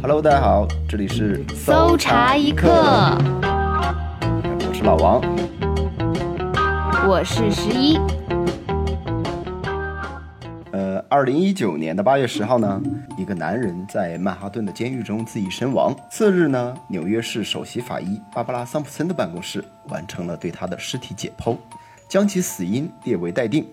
Hello，大家好，这里是搜查一刻，我是老王，我是十一。呃，二零一九年的八月十号呢，一个男人在曼哈顿的监狱中自缢身亡。次日呢，纽约市首席法医芭芭拉·桑普森的办公室完成了对他的尸体解剖，将其死因列为待定。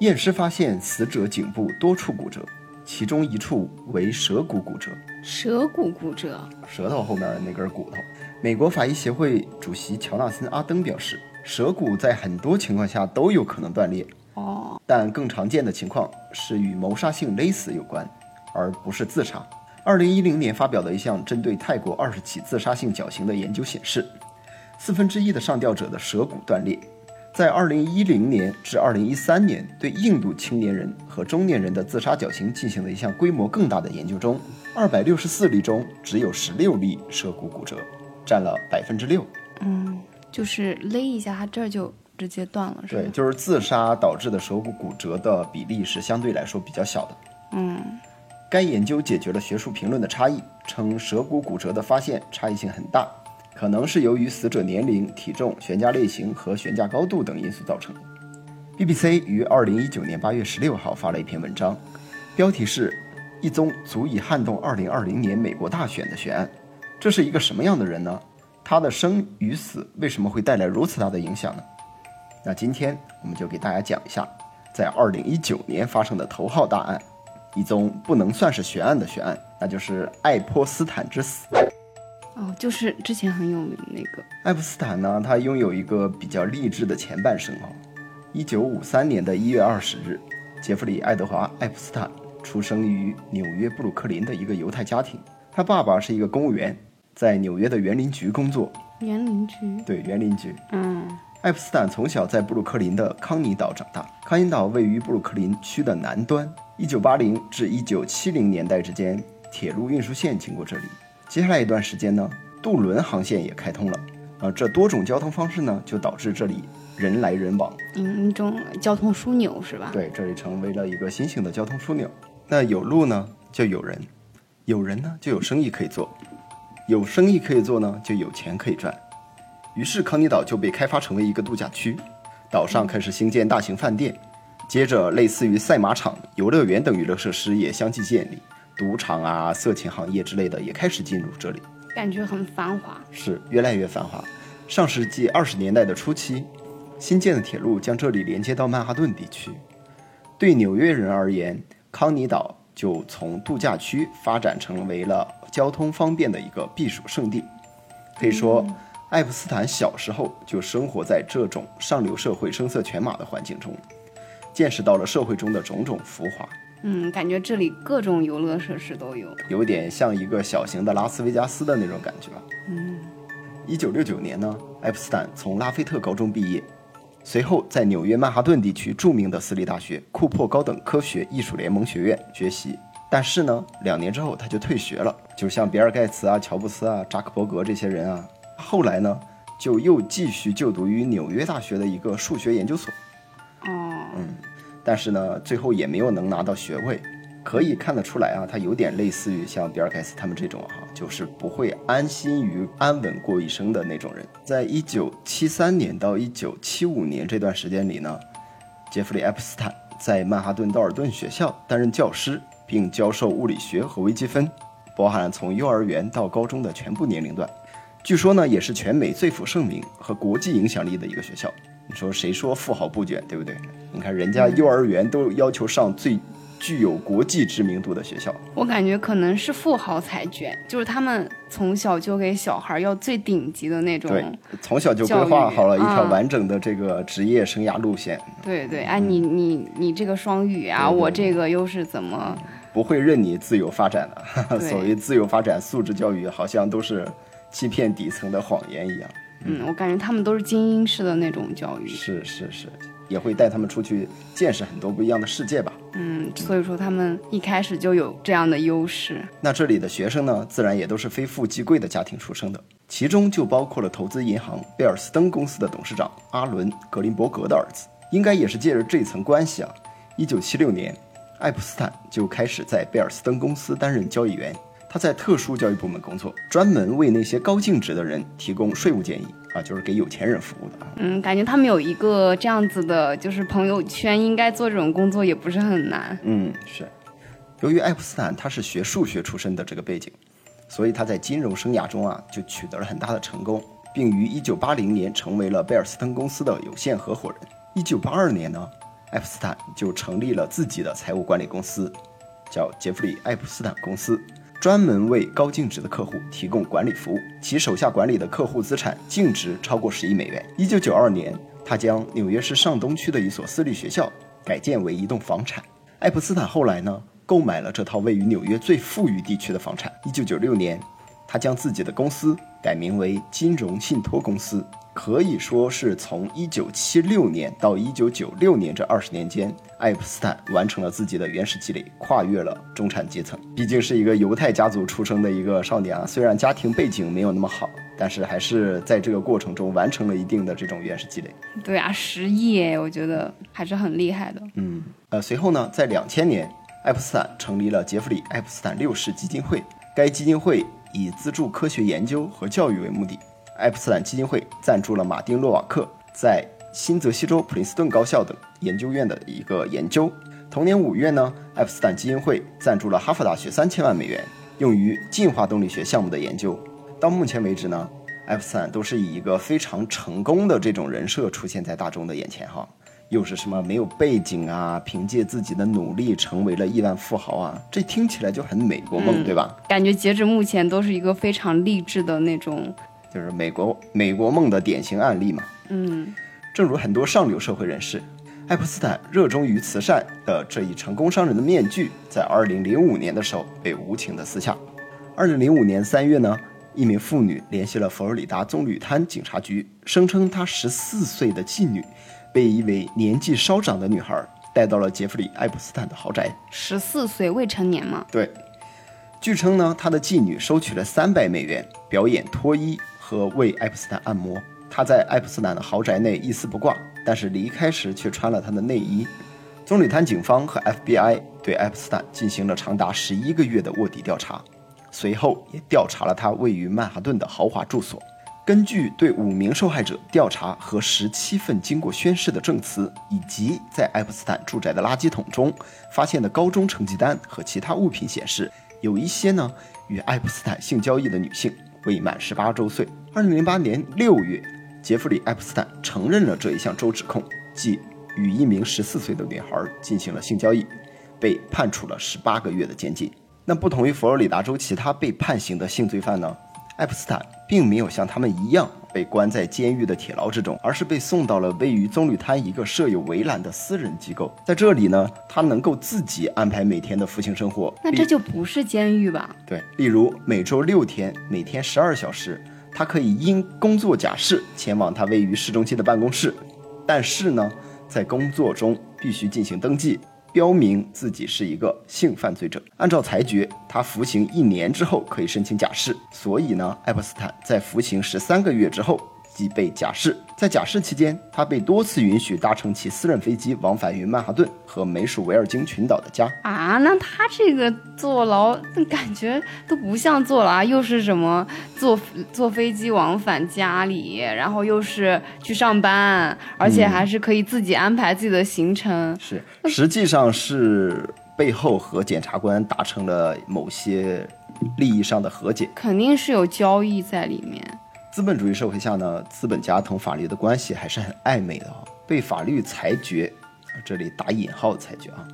验尸发现死者颈部多处骨折，其中一处为舌骨骨折，舌骨骨折，舌头后面的那根骨头。美国法医协会主席乔纳森·阿登表示，舌骨在很多情况下都有可能断裂，哦，但更常见的情况是与谋杀性勒死有关，而不是自杀。二零一零年发表的一项针对泰国二十起自杀性绞刑的研究显示，四分之一的上吊者的舌骨断裂。在二零一零年至二零一三年对印度青年人和中年人的自杀绞刑进行了一项规模更大的研究中，二百六十四例中只有十六例舌骨骨折，占了百分之六。嗯，就是勒一下，它这儿就直接断了，是吧对，就是自杀导致的舌骨骨折的比例是相对来说比较小的。嗯，该研究解决了学术评论的差异，称舌骨骨折的发现差异性很大，可能是由于死者年龄、体重、悬架类型和悬架高度等因素造成。BBC 于二零一九年八月十六号发了一篇文章，标题是“一宗足以撼动二零二零年美国大选的悬案”。这是一个什么样的人呢？他的生与死为什么会带来如此大的影响呢？那今天我们就给大家讲一下，在二零一九年发生的头号大案，一宗不能算是悬案的悬案，那就是爱泼斯坦之死。哦，就是之前很有名那个，爱普斯坦呢，他拥有一个比较励志的前半生哦。一九五三年的一月二十日，杰弗里·爱德华·爱普斯坦出生于纽约布鲁克林的一个犹太家庭。他爸爸是一个公务员，在纽约的园林局工作。园林局。对，园林局。嗯，爱普斯坦从小在布鲁克林的康尼岛长大。康尼岛位于布鲁克林区的南端。1980至1970年代之间，铁路运输线经过这里。接下来一段时间呢，渡轮航线也开通了。啊，这多种交通方式呢，就导致这里人来人往。嗯，一种交通枢纽是吧？。对，这里成为了一个新型的交通枢纽。那有路呢，就有人；有人呢，就有生意可以做；有生意可以做呢，就有钱可以赚。于是康尼岛就被开发成为一个度假区，岛上开始兴建大型饭店，接着类似于赛马场、游乐园等娱乐设施也相继建立，赌场啊、色情行业之类的也开始进入这里。感觉很繁华。是越来越繁华。上世纪二十年代的初期，新建的铁路将这里连接到曼哈顿地区。对纽约人而言，康尼岛就从度假区发展成为了交通方便的一个避暑胜地。可以说，爱普斯坦小时候就生活在这种上流社会声色犬马的环境中，见识到了社会中的种种浮华。嗯，感觉这里各种游乐设施都有。有点像一个小型的拉斯维加斯的那种感觉。嗯，一九六九年呢，爱普斯坦从拉菲特高中毕业，随后在纽约曼哈顿地区著名的私立大学库珀高等科学艺术联盟学院学习。但是呢，两年之后他就退学了，就像比尔盖茨啊、乔布斯啊、扎克伯格这些人啊，后来呢就又继续就读于纽约大学的一个数学研究所。哦，但是呢，最后也没有能拿到学位。可以看得出来啊，他有点类似于像比尔盖茨他们这种哈、就是不会安心于安稳过一生的那种人。在一九七三年到一九七五年这段时间里呢，杰弗里·爱泼斯坦在曼哈顿道尔顿学校担任教师，并教授物理学和微积分，包含从幼儿园到高中的全部年龄段。据说呢，也是全美最负盛名和国际影响力的一个学校。你说谁说富豪不卷，对不对？你看人家幼儿园都要求上最具有国际知名度的学校。我感觉可能是富豪才卷，就是他们从小就给小孩要最顶级的那种。对，从小就规划好了一条完整的这个职业生涯路线，对对，哎，你你你这个双语啊，对对我这个又是怎么？不会任你自由发展的。对所谓自由发展、素质教育，好像都是欺骗底层的谎言一样。嗯，我感觉他们都是精英式的那种教育。是是是，也会带他们出去见识很多不一样的世界吧。嗯，所以说他们一开始就有这样的优势。那这里的学生呢，自然也都是非富即贵的家庭出生的，其中就包括了投资银行贝尔斯登公司的董事长阿伦·格林伯格的儿子。应该也是借着这层关系啊，一九七六年，爱普斯坦就开始在贝尔斯登公司担任交易员。他在特殊教育部门工作，专门为那些高净值的人提供税务建议啊，就是给有钱人服务的啊。嗯，感觉他们有一个这样子的，就是朋友圈，应该做这种工作也不是很难。嗯，是。由于爱普斯坦他是学数学出身的这个背景，所以他在金融生涯中啊就取得了很大的成功，并于1980年成为了贝尔斯登公司的有限合伙人。1982年呢，爱普斯坦就成立了自己的财务管理公司，叫杰弗里·爱普斯坦公司。专门为高净值的客户提供管理服务，其手下管理的客户资产净值超过十亿美元。一九九二年，他将纽约市上东区的一所私立学校改建为一栋房产。爱普斯坦后来呢，购买了这套位于纽约最富裕地区的房产。一九九六年，他将自己的公司改名为金融信托公司。可以说是从一九七六年到一九九六年这二十年间，爱普斯坦完成了自己的原始积累，跨越了中产阶层。毕竟是一个犹太家族出生的一个少年啊，虽然家庭背景没有那么好，但是还是在这个过程中完成了一定的这种原始积累。对啊，十亿，我觉得还是很厉害的。嗯，呃，随后呢，在两千年，爱普斯坦成立了杰弗里·爱普斯坦六世基金会，该基金会以资助科学研究和教育为目的。爱普斯坦基金会赞助了马丁·洛瓦克在新泽西州普林斯顿高校等研究院的一个研究。同年五月呢，爱普斯坦基金会赞助了哈佛大学三千万美元，用于进化动力学项目的研究。到目前为止呢，爱普斯坦都是以一个非常成功的这种人设出现在大众的眼前哈，又是什么没有背景啊，凭借自己的努力成为了亿万富豪啊，这听起来就很美国梦，对吧？感觉截止目前都是一个非常励志的那种。就是美国美国梦的典型案例嘛。嗯，正如很多上流社会人士，爱普斯坦热衷于慈善的这一成功商人的面具，在二零零五年的时候被无情的撕下。二零零五年三月呢，一名妇女联系了佛罗里达棕榈滩警察局，声称她十四岁的继女被一位年纪稍长的女孩带到了杰弗里·爱普斯坦的豪宅。十四岁未成年吗？对。据称呢，他的妓女收取了三百美元表演脱衣。和为爱普斯坦按摩，他在爱普斯坦的豪宅内一丝不挂，但是离开时却穿了他的内衣。棕榈滩警方和 FBI 对爱普斯坦进行了长达十一个月的卧底调查，随后也调查了他位于曼哈顿的豪华住所。根据对五名受害者调查和十七份经过宣誓的证词，以及在爱普斯坦住宅的垃圾桶中发现的高中成绩单和其他物品显示，有一些呢与爱普斯坦性交易的女性未满十八周岁。二零零八年六月，杰弗里·爱普斯坦承认了这一项州指控，即与一名十四岁的女孩进行了性交易，被判处了十八个月的监禁。那不同于佛罗里达州其他被判刑的性罪犯呢？爱普斯坦并没有像他们一样被关在监狱的铁牢之中，而是被送到了位于棕榈滩一个设有围栏的私人机构。在这里呢，他能够自己安排每天的服刑生活。那这就不是监狱吧？对，例如每周六天，每天十二小时。他可以因工作假释前往他位于市中心的办公室，但是呢，在工作中必须进行登记，标明自己是一个性犯罪者。按照裁决，他服刑一年之后可以申请假释。所以呢，爱泼斯坦在服刑十三个月之后。即被假释，在假释期间，他被多次允许搭乘其私人飞机往返于曼哈顿和美属维尔京群岛的家。啊，那他这个坐牢，感觉都不像坐牢，又是什么坐坐飞机往返家里，然后又是去上班，而且还是可以自己安排自己的行程。是，实际上是背后和检察官达成了某些利益上的和解，肯定是有交易在里面。资本主义社会下呢，资本家同法律的关系还是很暧昧的啊。被法律裁决，啊，这里打引号裁决啊，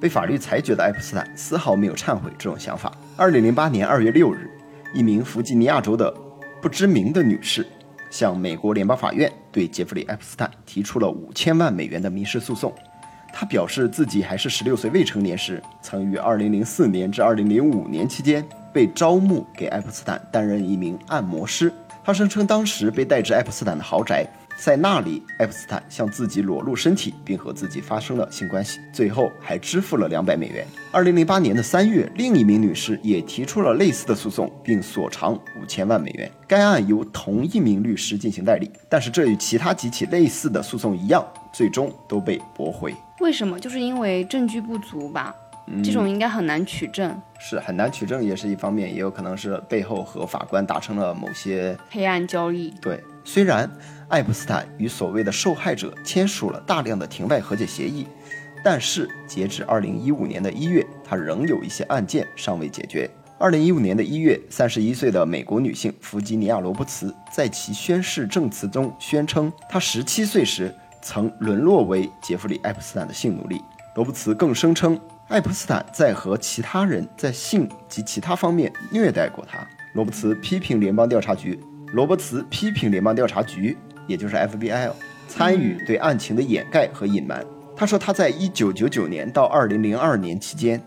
被法律裁决的爱普斯坦丝毫没有忏悔这种想法。二零零八年二月六日，一名弗吉尼亚州的不知名的女士向美国联邦法院对杰弗里·爱普斯坦提出了五千万美元的民事诉讼。她表示自己还是十六岁未成年时，曾于二零零四年至二零零五年期间被招募给爱普斯坦担任一名按摩师。他声称当时被带至爱普斯坦的豪宅，在那里，爱普斯坦向自己裸露身体，并和自己发生了性关系，最后还支付了两百美元。二零零八年的三月，另一名女士也提出了类似的诉讼，并索偿五千万美元。该案由同一名律师进行代理，但是这与其他几起类似的诉讼一样，最终都被驳回。为什么？就是因为证据不足吧？这种应该很难取证。是很难取证，也是一方面，也有可能是背后和法官达成了某些黑暗交易。对，虽然爱普斯坦与所谓的受害者签署了大量的庭外和解协议，但是截至二零一五年的一月，他仍有一些案件尚未解决。二零一五年的一月，三十一岁的美国女性弗吉尼亚·罗伯茨在其宣誓证词中宣称，她十七岁时曾沦落为杰弗里·爱普斯坦的性奴隶。罗伯茨更声称，爱普斯坦在和其他人在性及其他方面虐待过他。罗伯茨批评联邦调查局，罗伯茨批评联邦调查局，也就是 FBI，参与对案情的掩盖和隐瞒。他说，他在1999年到2002年期间。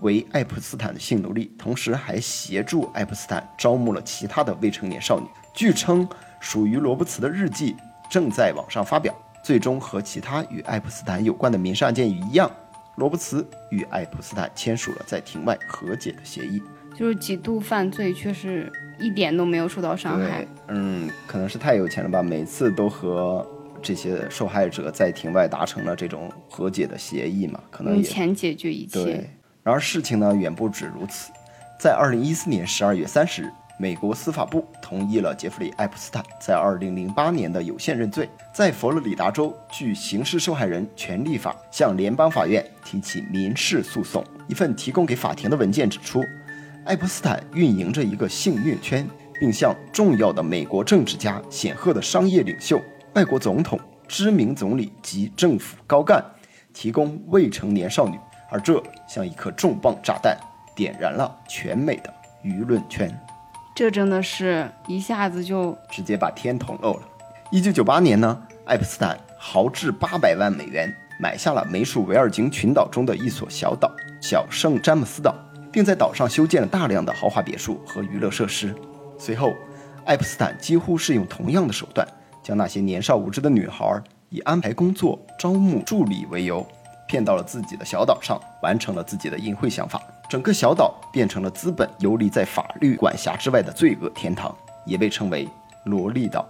为爱普斯坦的性奴隶，同时还协助爱普斯坦招募了其他的未成年少女。据称，属于罗伯茨的日记正在网上发表。最终和其他与爱普斯坦有关的民事案件一样，罗伯茨与爱普斯坦签署了在庭外和解的协议。就是几度犯罪，却是一点都没有受到伤害。嗯，可能是太有钱了吧，每次都和这些受害者在庭外达成了这种和解的协议嘛？可能用钱解决一切。然而事情呢远不止如此，在二零一四年十二月三十日，美国司法部同意了杰弗里·爱普斯坦在二零零八年的有限认罪。在佛罗里达州，据刑事受害人权利法向联邦法院提起民事诉讼。一份提供给法庭的文件指出，爱普斯坦运营着一个性虐圈，并向重要的美国政治家、显赫的商业领袖、外国总统、知名总理及政府高干提供未成年少女。而这像一颗重磅炸弹，点燃了全美的舆论圈。这真的是一下子就直接把天捅漏了。一九九八年呢，爱普斯坦豪掷八百万美元买下了美属维尔京群岛中的一所小岛——小圣詹姆斯岛，并在岛上修建了大量的豪华别墅和娱乐设施。随后，爱普斯坦几乎是用同样的手段，将那些年少无知的女孩以安排工作、招募助理为由。骗到了自己的小岛上，完成了自己的淫秽想法，整个小岛变成了资本游离在法律管辖之外的罪恶天堂，也被称为萝莉岛。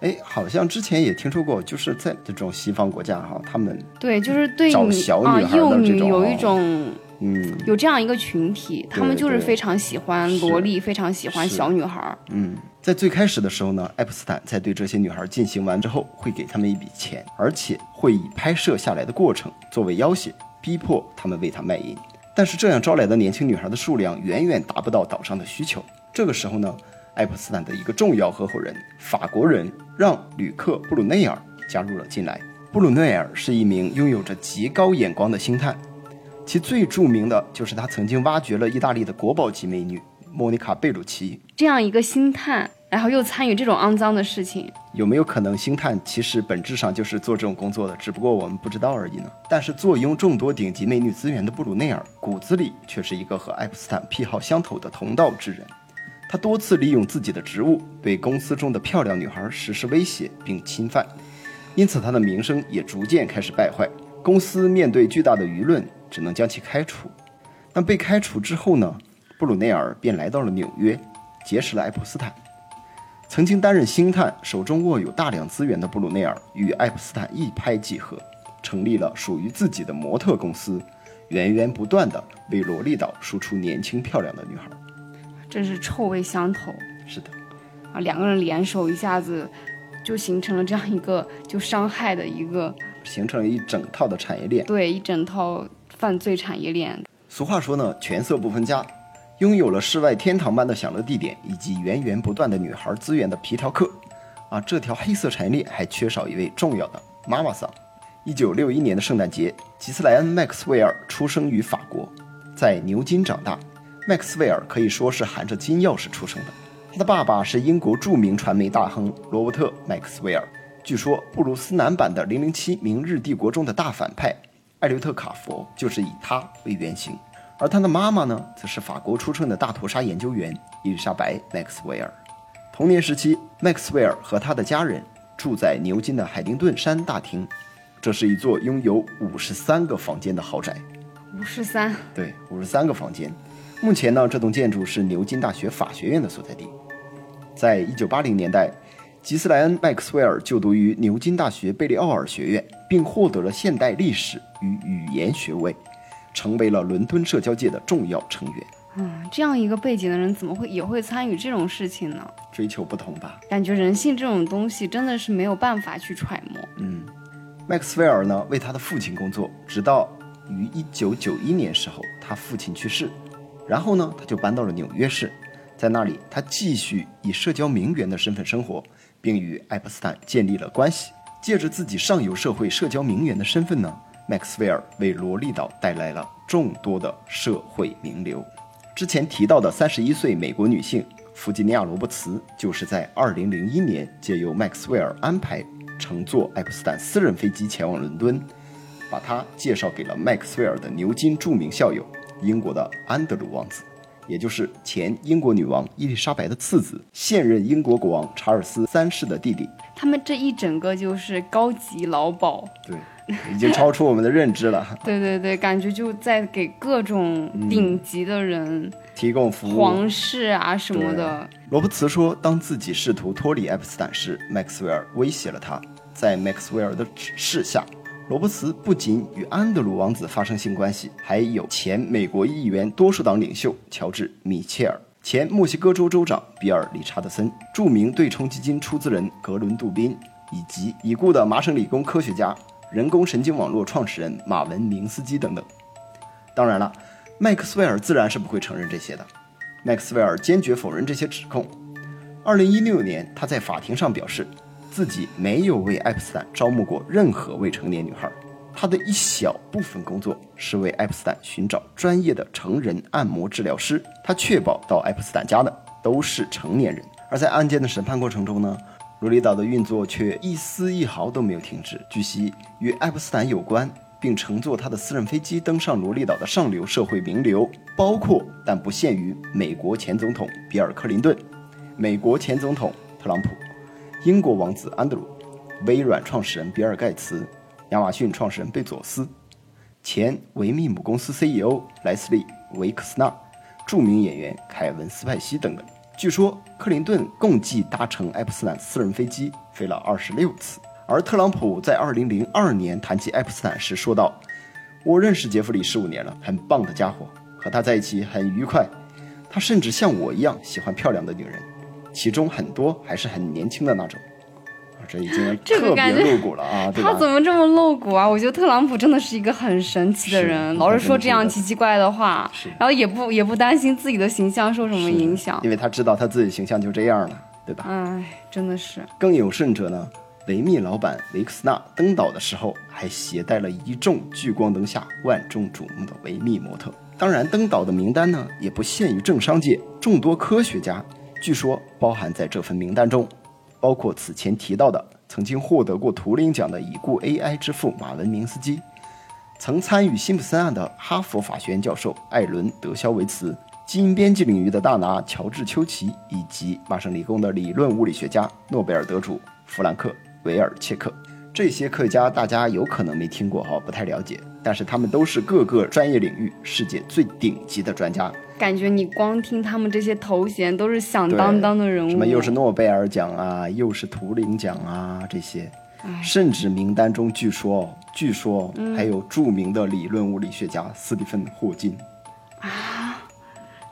哎，好像之前也听说过，就是在这种西方国家哈，他们对就是对找小女孩的这种，有一种。嗯，有这样一个群体，他们就是非常喜欢萝莉，非常喜欢小女孩。嗯，在最开始的时候呢，爱普斯坦在对这些女孩进行完之后，会给他们一笔钱，而且会以拍摄下来的过程作为要挟，逼迫他们为他卖淫。但是这样招来的年轻女孩的数量远远达不到岛上的需求。这个时候呢，爱普斯坦的一个重要合伙人，法国人让·吕克·布鲁内尔加入了进来。布鲁内尔是一名拥有着极高眼光的星探。其最著名的就是他曾经挖掘了意大利的国宝级美女莫妮卡·贝鲁奇这样一个星探，然后又参与这种肮脏的事情，有没有可能星探其实本质上就是做这种工作的，只不过我们不知道而已呢？但是坐拥众多顶级美女资源的布鲁内尔，骨子里却是一个和爱普斯坦癖好相投的同道之人。他多次利用自己的职务对公司中的漂亮女孩实施威胁并侵犯，因此他的名声也逐渐开始败坏。公司面对巨大的舆论。只能将其开除。那被开除之后呢？布鲁内尔便来到了纽约，结识了爱普斯坦。曾经担任星探、手中握有大量资源的布鲁内尔与爱普斯坦一拍即合，成立了属于自己的模特公司，源源不断的为萝莉岛输出年轻漂亮的女孩。真是臭味相投。是的，啊，两个人联手，一下子就形成了这样一个就伤害的一个，形成了一整套的产业链。对，一整套。犯罪产业链。俗话说呢，权色不分家。拥有了世外天堂般的享乐地点以及源源不断的女孩资源的皮条客，啊，这条黑色产业链还缺少一位重要的妈妈桑。一九六一年的圣诞节，吉斯莱恩·麦克斯韦尔出生于法国，在牛津长大。麦克斯韦尔可以说是含着金钥匙出生的。他的爸爸是英国著名传媒大亨罗伯特·麦克斯韦尔，据说布鲁斯南版的《零零七：明日帝国》中的大反派。艾略特·卡佛就是以他为原型，而他的妈妈呢，则是法国出生的大屠杀研究员伊丽莎白·麦克斯韦尔。童年时期，麦克斯韦尔和他的家人住在牛津的海丁顿山大厅，这是一座拥有五十三个房间的豪宅。五十三？对，五十三个房间。目前呢，这栋建筑是牛津大学法学院的所在地。在一九八零年代。吉斯莱恩·麦克斯韦尔就读于牛津大学贝利奥尔学院，并获得了现代历史与语言学位。成为了伦敦社交界的重要成员。嗯，这样一个背景的人怎么会也会参与这种事情呢？追求不同吧。感觉人性这种东西真的是没有办法去揣摩。嗯，麦克斯韦尔呢为他的父亲工作，直到于一九九一年时候他父亲去世，然后呢他就搬到了纽约市，在那里他继续以社交名媛的身份生活，并与爱泼斯坦建立了关系。借着自己上游社会社交名媛的身份呢，麦克斯韦尔为罗利岛带来了众多的社会名流。之前提到的三十一岁美国女性弗吉尼亚·罗伯茨，就是在二零零一年借由麦克斯韦尔安排乘坐爱普斯坦私人飞机前往伦敦，把她介绍给了麦克斯韦尔的牛津著名校友英国的安德鲁王子，也就是前英国女王伊丽莎白的次子，现任英国国王查尔斯三世的弟弟。他们这一整个就是高级劳保。对。已经超出我们的认知了。对对对，感觉就在给各种顶级的人提供服务，皇室啊什么的。罗伯茨说，当自己试图脱离爱普斯坦时，麦克斯韦尔威胁了他。在麦克斯韦尔的指示下，罗伯茨不仅与安德鲁王子发生性关系，还有前美国议员多数党领袖乔治·米切尔、前墨西哥州州长比尔·理查德森、著名对冲基金出资人格伦·杜宾，以及已故的麻省理工科学家。人工神经网络创始人马文明斯基等等。当然了，麦克斯韦尔自然是不会承认这些的。麦克斯韦尔坚决否认这些指控。二零一六年，他在法庭上表示，自己没有为爱普斯坦招募过任何未成年女孩。他的一小部分工作是为爱普斯坦寻找专业的成人按摩治疗师。他确保到爱普斯坦家的都是成年人。而在案件的审判过程中呢？罗里岛的运作却一丝一毫都没有停止。据悉，与爱泼斯坦有关并乘坐他的私人飞机登上罗里岛的上流社会名流，包括但不限于美国前总统比尔·克林顿、美国前总统特朗普、英国王子安德鲁、微软创始人比尔·盖茨、亚马逊创始人贝佐斯、前维密母公司 CEO 莱斯利·维克斯纳、著名演员凯文·斯派西等等。据说克林顿共计搭乘爱普斯坦私人飞机飞了二十六次，而特朗普在二零零二年谈及爱普斯坦时说道：“我认识杰弗里十五年了，很棒的家伙，和他在一起很愉快。他甚至像我一样喜欢漂亮的女人，其中很多还是很年轻的那种。”这已经特别露骨了啊！他怎么这么露骨啊？我觉得特朗普真的是一个很神奇的人，老是说这样奇奇怪的话，然后也不也不担心自己的形象受什么影响，因为他知道他自己形象就这样了，对吧？哎，真的是。更有甚者呢，维密老板维克斯纳登岛的时候还携带了一众聚光灯下万众瞩目的维密模特。当然，登岛的名单呢也不限于政商界，众多科学家据说包含在这份名单中。包括此前提到的曾经获得过图灵奖的已故 AI 之父马文明斯基，曾参与辛普森案的哈佛法学院教授艾伦德肖维茨，基因编辑领域的大拿乔治丘奇，以及麻省理工的理论物理学家诺贝尔得主弗兰克维尔切克。这些科学家大家有可能没听过哈，不太了解，但是他们都是各个专业领域世界最顶级的专家。感觉你光听他们这些头衔都是响当当的人物，什么又是诺贝尔奖啊，又是图灵奖啊，这些，甚至名单中据说，据说还有著名的理论物理学家斯蒂芬霍金。啊，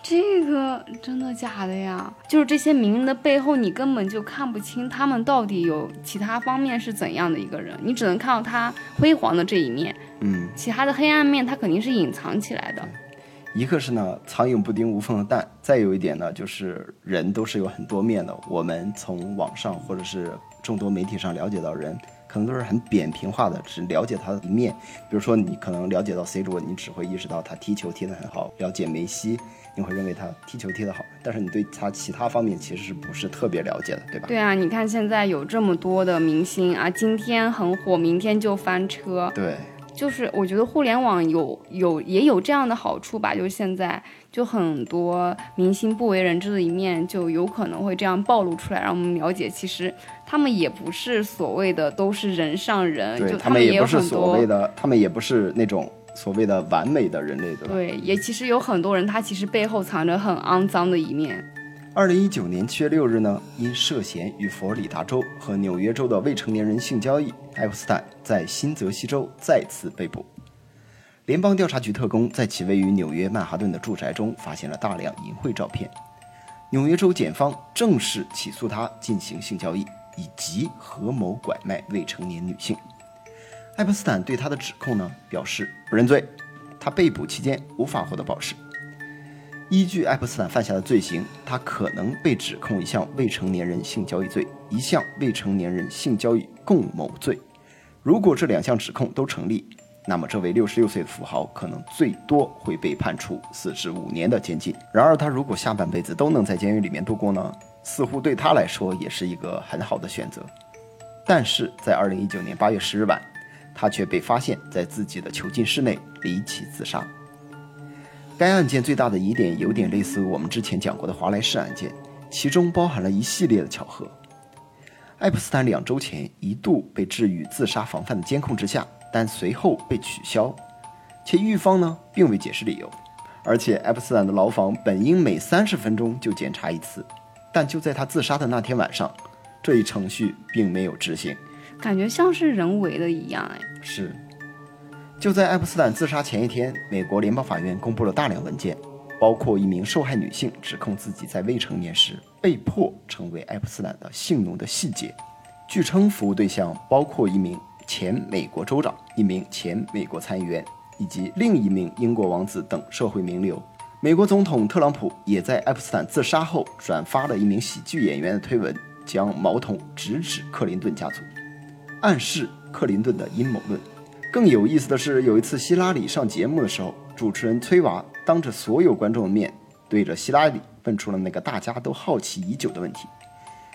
这个真的假的呀？就是这些名人的背后，你根本就看不清他们到底有其他方面是怎样的一个人，你只能看到他辉煌的这一面，嗯，其他的黑暗面他肯定是隐藏起来的。一个是呢，苍蝇不叮无缝的蛋；再有一点呢，就是人都是有很多面的。我们从网上或者是众多媒体上了解到人，可能都是很扁平化的，只了解他的一面。比如说，你可能了解到 C 罗，你只会意识到他踢球踢得很好；了解梅西，你会认为他踢球踢得好，但是你对他其他方面其实是不是特别了解的，对吧？对啊，你看现在有这么多的明星啊，今天很火，明天就翻车。对。就是我觉得互联网有有也有这样的好处吧，就是现在就很多明星不为人知的一面，就有可能会这样暴露出来，让我们了解，其实他们也不是所谓的都是人上人，就他们也不是所谓的，他们也不是那种所谓的完美的人类，对吧？对，也其实有很多人，他其实背后藏着很肮脏的一面。二零一九年七月六日呢，因涉嫌与佛罗里达州和纽约州的未成年人性交易，爱泼斯坦在新泽西州再次被捕。联邦调查局特工在其位于纽约曼哈顿的住宅中发现了大量淫秽照片。纽约州检方正式起诉他进行性交易以及合谋拐卖未成年女性。爱泼斯坦对他的指控呢表示不认罪，他被捕期间无法获得保释。依据爱泼斯坦犯下的罪行，他可能被指控一项未成年人性交易罪，一项未成年人性交易共谋罪。如果这两项指控都成立，那么这位六十六岁的富豪可能最多会被判处四至五年的监禁。然而，他如果下半辈子都能在监狱里面度过呢？似乎对他来说也是一个很好的选择。但是在二零一九年八月十日晚，他却被发现在自己的囚禁室内离奇自杀。该案件最大的疑点有点类似我们之前讲过的华莱士案件，其中包含了一系列的巧合。爱普斯坦两周前一度被置于自杀防范的监控之下，但随后被取消，且狱方呢并未解释理由。而且爱普斯坦的牢房本应每三十分钟就检查一次，但就在他自杀的那天晚上，这一程序并没有执行，感觉像是人为的一样哎。是。就在爱泼斯坦自杀前一天，美国联邦法院公布了大量文件，包括一名受害女性指控自己在未成年时被迫成为爱泼斯坦的性奴的细节。据称，服务对象包括一名前美国州长、一名前美国参议员以及另一名英国王子等社会名流。美国总统特朗普也在爱泼斯坦自杀后转发了一名喜剧演员的推文，将矛头直指克林顿家族，暗示克林顿的阴谋论。更有意思的是，有一次希拉里上节目的时候，主持人崔娃当着所有观众的面，对着希拉里问出了那个大家都好奇已久的问题：“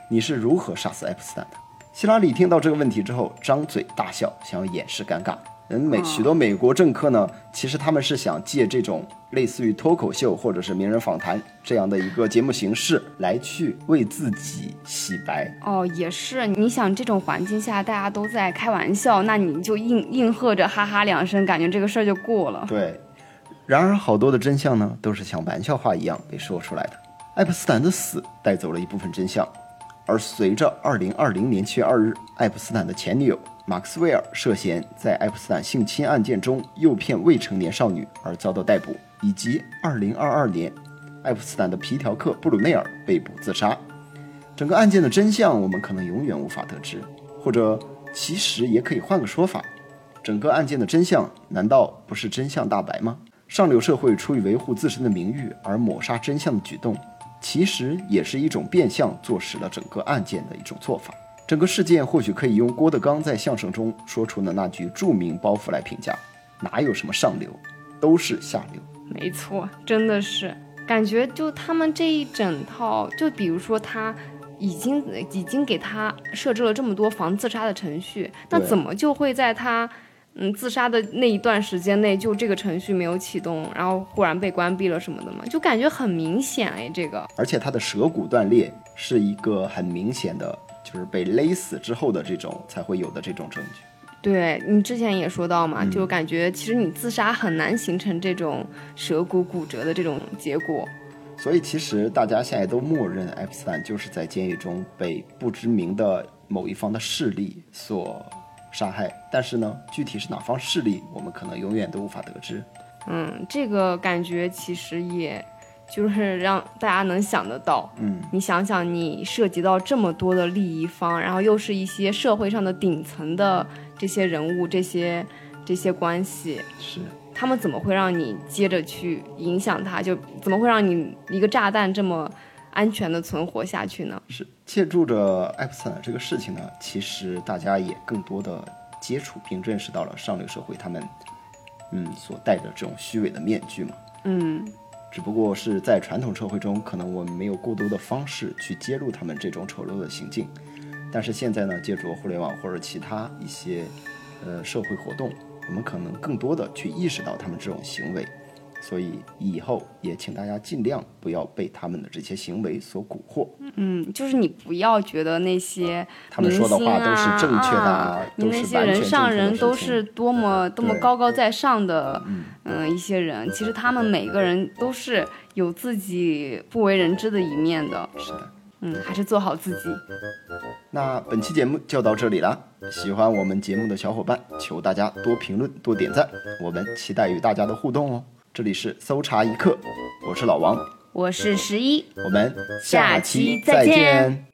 你是如何杀死爱普斯坦的？”希拉里听到这个问题之后，张嘴大笑，想要掩饰尴尬。嗯，美许多美国政客呢，其实他们是想借这种类似于脱口秀或者是名人访谈这样的一个节目形式，来去为自己洗白。哦，也是。你想这种环境下，大家都在开玩笑，那你就应应和着哈哈两声，感觉这个事儿就过了。对。然而，好多的真相呢，都是像玩笑话一样被说出来的。爱泼斯坦的死带走了一部分真相，而随着2020年7月2日，爱普斯坦的前女友。马克斯韦尔涉嫌在爱普斯坦性侵案件中诱骗未成年少女而遭到逮捕，以及2022年爱普斯坦的皮条客布鲁内尔被捕自杀。整个案件的真相我们可能永远无法得知，或者其实也可以换个说法：整个案件的真相难道不是真相大白吗？上流社会出于维护自身的名誉而抹杀真相的举动，其实也是一种变相坐实了整个案件的一种做法。整个事件或许可以用郭德纲在相声中说出的那句著名包袱来评价：哪有什么上流，都是下流。没错，真的是感觉就他们这一整套，就比如说他已经已经给他设置了这么多防自杀的程序，那怎么就会在他嗯自杀的那一段时间内，就这个程序没有启动，然后忽然被关闭了什么的嘛？就感觉很明显哎，这个。而且他的舌骨断裂是一个很明显的。就是被勒死之后的这种才会有的这种证据。对你之前也说到嘛，就感觉其实你自杀很难形成这种舌骨骨折的这种结果。所以其实大家现在都默认爱泼斯坦就是在监狱中被不知名的某一方的势力所杀害。但是呢，具体是哪方势力，我们可能永远都无法得知。嗯，这个感觉其实也。就是让大家能想得到，嗯，你想想，你涉及到这么多的利益方，然后又是一些社会上的顶层的这些人物，这些这些关系，是他们怎么会让你接着去影响他？就怎么会让你一个炸弹这么安全的存活下去呢？是借助着爱普斯坦这个事情呢，其实大家也更多的接触并认识到了上流社会他们，嗯，所戴着这种虚伪的面具嘛，嗯。只不过是在传统社会中，可能我们没有过多的方式去揭露他们这种丑陋的行径，但是现在呢，借助互联网或者其他一些，呃，社会活动，我们可能更多的去意识到他们这种行为。所以以后也请大家尽量不要被他们的这些行为所蛊惑。嗯，就是你不要觉得那些他们说的话都是正确的，你那些人上人都是多么多么高高在上的。嗯，一些人其实他们每个人都是有自己不为人知的一面的。是的，嗯，还是做好自己。那本期节目就到这里了，喜欢我们节目的小伙伴，求大家多评论、多点赞，我们期待与大家的互动哦。这里是搜查一刻，我是老王，我是十一。我们下期再见。